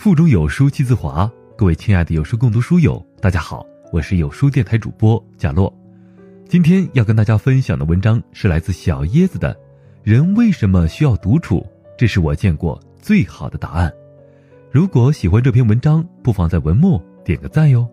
腹中有书气自华。各位亲爱的有书共读书友，大家好，我是有书电台主播贾洛。今天要跟大家分享的文章是来自小椰子的《人为什么需要独处》，这是我见过最好的答案。如果喜欢这篇文章，不妨在文末点个赞哟。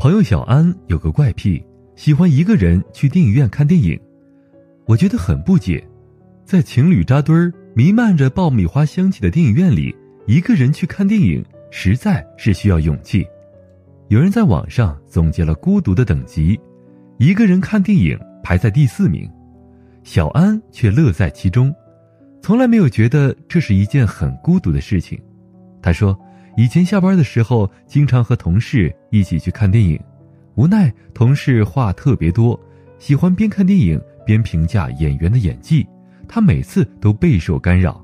朋友小安有个怪癖，喜欢一个人去电影院看电影，我觉得很不解，在情侣扎堆儿、弥漫着爆米花香气的电影院里。一个人去看电影实在是需要勇气。有人在网上总结了孤独的等级，一个人看电影排在第四名，小安却乐在其中，从来没有觉得这是一件很孤独的事情。他说，以前下班的时候经常和同事一起去看电影，无奈同事话特别多，喜欢边看电影边评价演员的演技，她每次都备受干扰。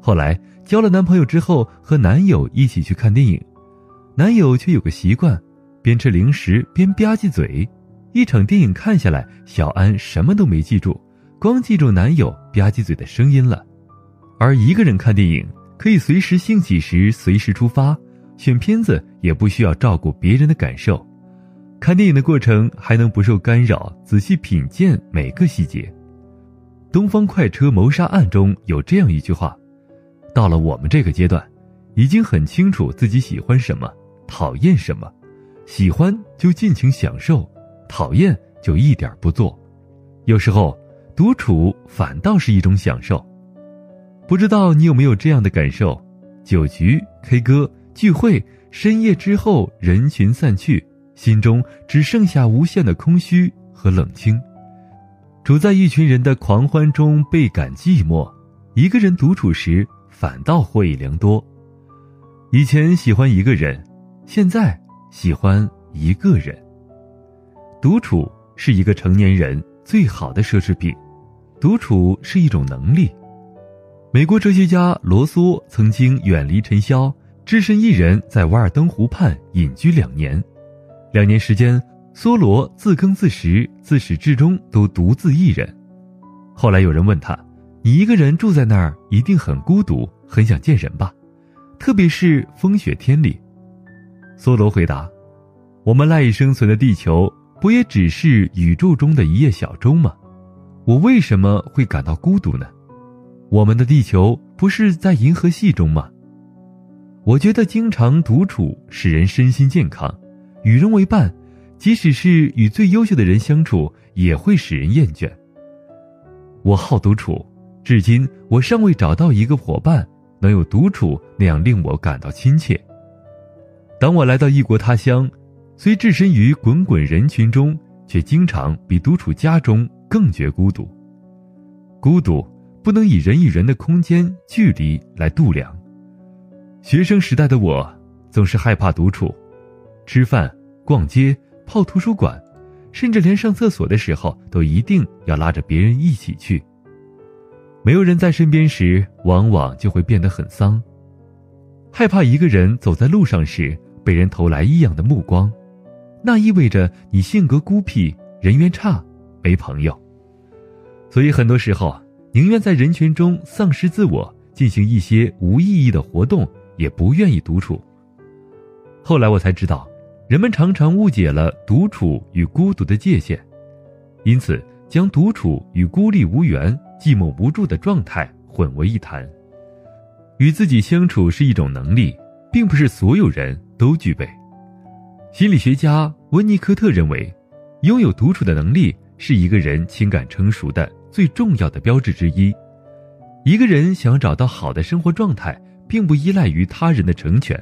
后来。交了男朋友之后，和男友一起去看电影，男友却有个习惯，边吃零食边吧唧嘴。一场电影看下来，小安什么都没记住，光记住男友吧唧嘴的声音了。而一个人看电影，可以随时兴起时随时出发，选片子也不需要照顾别人的感受，看电影的过程还能不受干扰，仔细品鉴每个细节。《东方快车谋杀案》中有这样一句话。到了我们这个阶段，已经很清楚自己喜欢什么，讨厌什么，喜欢就尽情享受，讨厌就一点不做。有时候，独处反倒是一种享受。不知道你有没有这样的感受？酒局、K 歌、聚会，深夜之后，人群散去，心中只剩下无限的空虚和冷清。处在一群人的狂欢中，倍感寂寞。一个人独处时。反倒获益良多。以前喜欢一个人，现在喜欢一个人。独处是一个成年人最好的奢侈品，独处是一种能力。美国哲学家罗梭曾经远离尘嚣，只身一人在瓦尔登湖畔隐居两年。两年时间，梭罗自耕自食，自始至终都独自一人。后来有人问他。你一个人住在那儿，一定很孤独，很想见人吧？特别是风雪天里。梭罗回答：“我们赖以生存的地球，不也只是宇宙中的一叶小舟吗？我为什么会感到孤独呢？我们的地球不是在银河系中吗？我觉得经常独处使人身心健康，与人为伴，即使是与最优秀的人相处，也会使人厌倦。我好独处。”至今，我尚未找到一个伙伴能有独处那样令我感到亲切。当我来到异国他乡，虽置身于滚滚人群中，却经常比独处家中更觉孤独。孤独不能以人与人的空间距离来度量。学生时代的我，总是害怕独处，吃饭、逛街、泡图书馆，甚至连上厕所的时候，都一定要拉着别人一起去。没有人在身边时，往往就会变得很丧。害怕一个人走在路上时被人投来异样的目光，那意味着你性格孤僻，人缘差，没朋友。所以很多时候，宁愿在人群中丧失自我，进行一些无意义的活动，也不愿意独处。后来我才知道，人们常常误解了独处与孤独的界限，因此将独处与孤立无援。寂寞无助的状态混为一谈。与自己相处是一种能力，并不是所有人都具备。心理学家温尼科特认为，拥有独处的能力是一个人情感成熟的最重要的标志之一。一个人想要找到好的生活状态，并不依赖于他人的成全。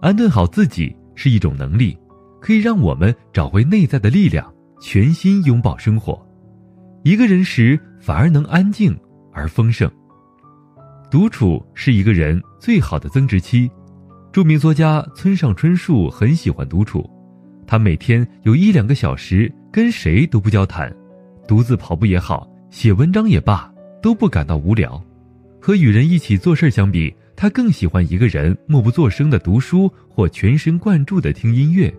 安顿好自己是一种能力，可以让我们找回内在的力量，全心拥抱生活。一个人时，反而能安静而丰盛。独处是一个人最好的增值期。著名作家村上春树很喜欢独处，他每天有一两个小时跟谁都不交谈，独自跑步也好，写文章也罢，都不感到无聊。和与人一起做事相比，他更喜欢一个人默不作声的读书或全神贯注的听音乐。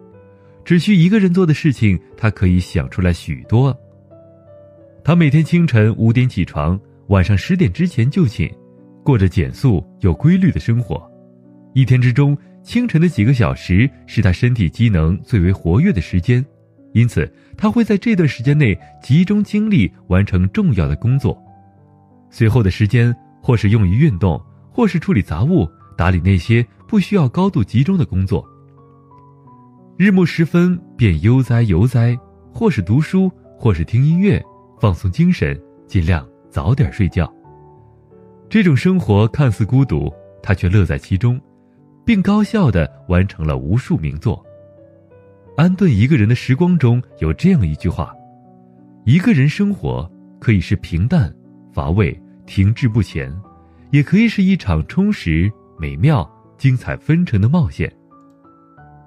只需一个人做的事情，他可以想出来许多。他每天清晨五点起床，晚上十点之前就寝，过着简素有规律的生活。一天之中，清晨的几个小时是他身体机能最为活跃的时间，因此他会在这段时间内集中精力完成重要的工作。随后的时间，或是用于运动，或是处理杂物、打理那些不需要高度集中的工作。日暮时分便悠哉悠哉，或是读书，或是听音乐，放松精神，尽量早点睡觉。这种生活看似孤独，他却乐在其中，并高效的完成了无数名作。安顿一个人的时光中有这样一句话：一个人生活可以是平淡。乏味、停滞不前，也可以是一场充实、美妙、精彩纷呈的冒险。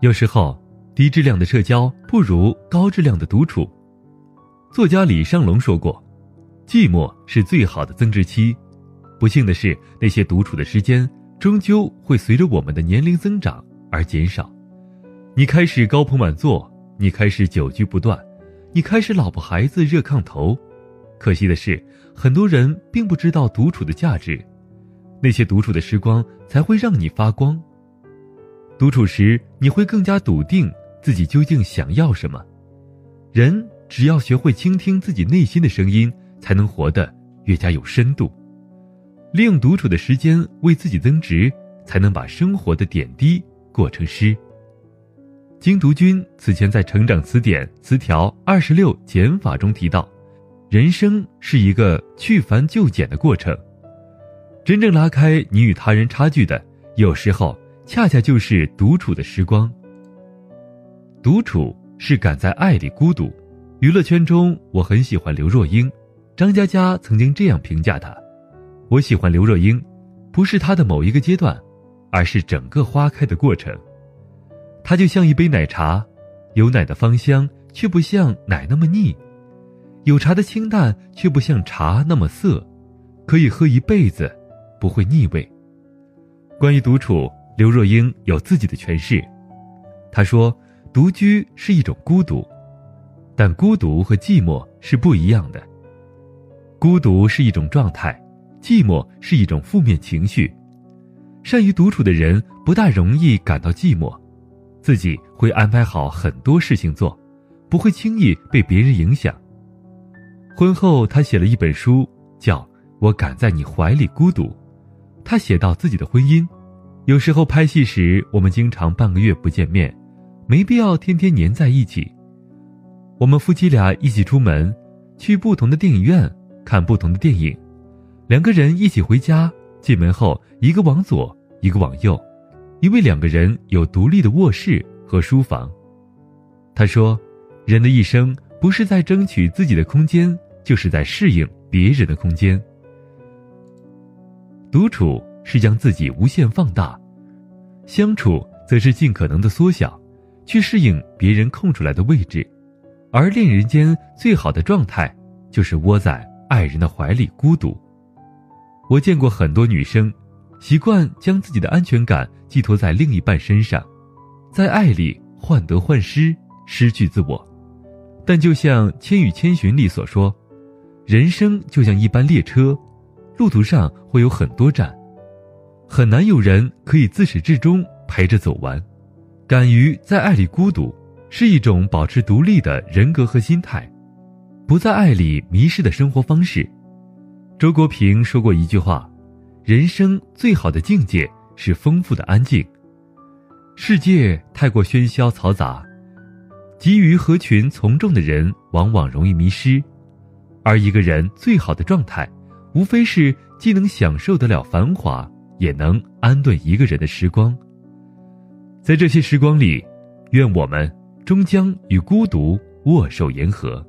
有时候，低质量的社交不如高质量的独处。作家李尚龙说过：“寂寞是最好的增值期。”不幸的是，那些独处的时间终究会随着我们的年龄增长而减少。你开始高朋满座，你开始久居不断，你开始老婆孩子热炕头。可惜的是，很多人并不知道独处的价值，那些独处的时光才会让你发光。独处时，你会更加笃定自己究竟想要什么。人只要学会倾听自己内心的声音，才能活得越加有深度。利用独处的时间为自己增值，才能把生活的点滴过成诗。精读君此前在《成长词典》词条二十六减法中提到。人生是一个去繁就简的过程，真正拉开你与他人差距的，有时候恰恰就是独处的时光。独处是敢在爱里孤独。娱乐圈中，我很喜欢刘若英，张嘉佳曾经这样评价她：我喜欢刘若英，不是她的某一个阶段，而是整个花开的过程。她就像一杯奶茶，有奶的芳香，却不像奶那么腻。有茶的清淡，却不像茶那么涩，可以喝一辈子，不会腻味。关于独处，刘若英有自己的诠释。她说：“独居是一种孤独，但孤独和寂寞是不一样的。孤独是一种状态，寂寞是一种负面情绪。善于独处的人不大容易感到寂寞，自己会安排好很多事情做，不会轻易被别人影响。”婚后，他写了一本书，叫《我敢在你怀里孤独》。他写到自己的婚姻，有时候拍戏时，我们经常半个月不见面，没必要天天黏在一起。我们夫妻俩一起出门，去不同的电影院看不同的电影，两个人一起回家，进门后一个往左，一个往右，因为两个人有独立的卧室和书房。他说，人的一生。不是在争取自己的空间，就是在适应别人的空间。独处是将自己无限放大，相处则是尽可能的缩小，去适应别人空出来的位置。而恋人间最好的状态，就是窝在爱人的怀里孤独。我见过很多女生，习惯将自己的安全感寄托在另一半身上，在爱里患得患失，失去自我。但就像《千与千寻》里所说，人生就像一班列车，路途上会有很多站，很难有人可以自始至终陪着走完。敢于在爱里孤独，是一种保持独立的人格和心态，不在爱里迷失的生活方式。周国平说过一句话：“人生最好的境界是丰富的安静。”世界太过喧嚣嘈杂。急于合群从众的人，往往容易迷失；而一个人最好的状态，无非是既能享受得了繁华，也能安顿一个人的时光。在这些时光里，愿我们终将与孤独握手言和，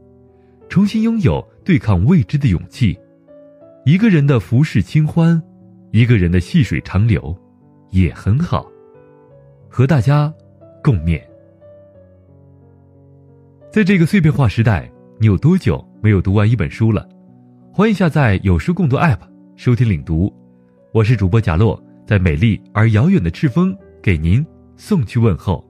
重新拥有对抗未知的勇气。一个人的浮世清欢，一个人的细水长流，也很好。和大家共勉。在这个碎片化时代，你有多久没有读完一本书了？欢迎下载有书共读 App 收听领读。我是主播贾洛，在美丽而遥远的赤峰给您送去问候。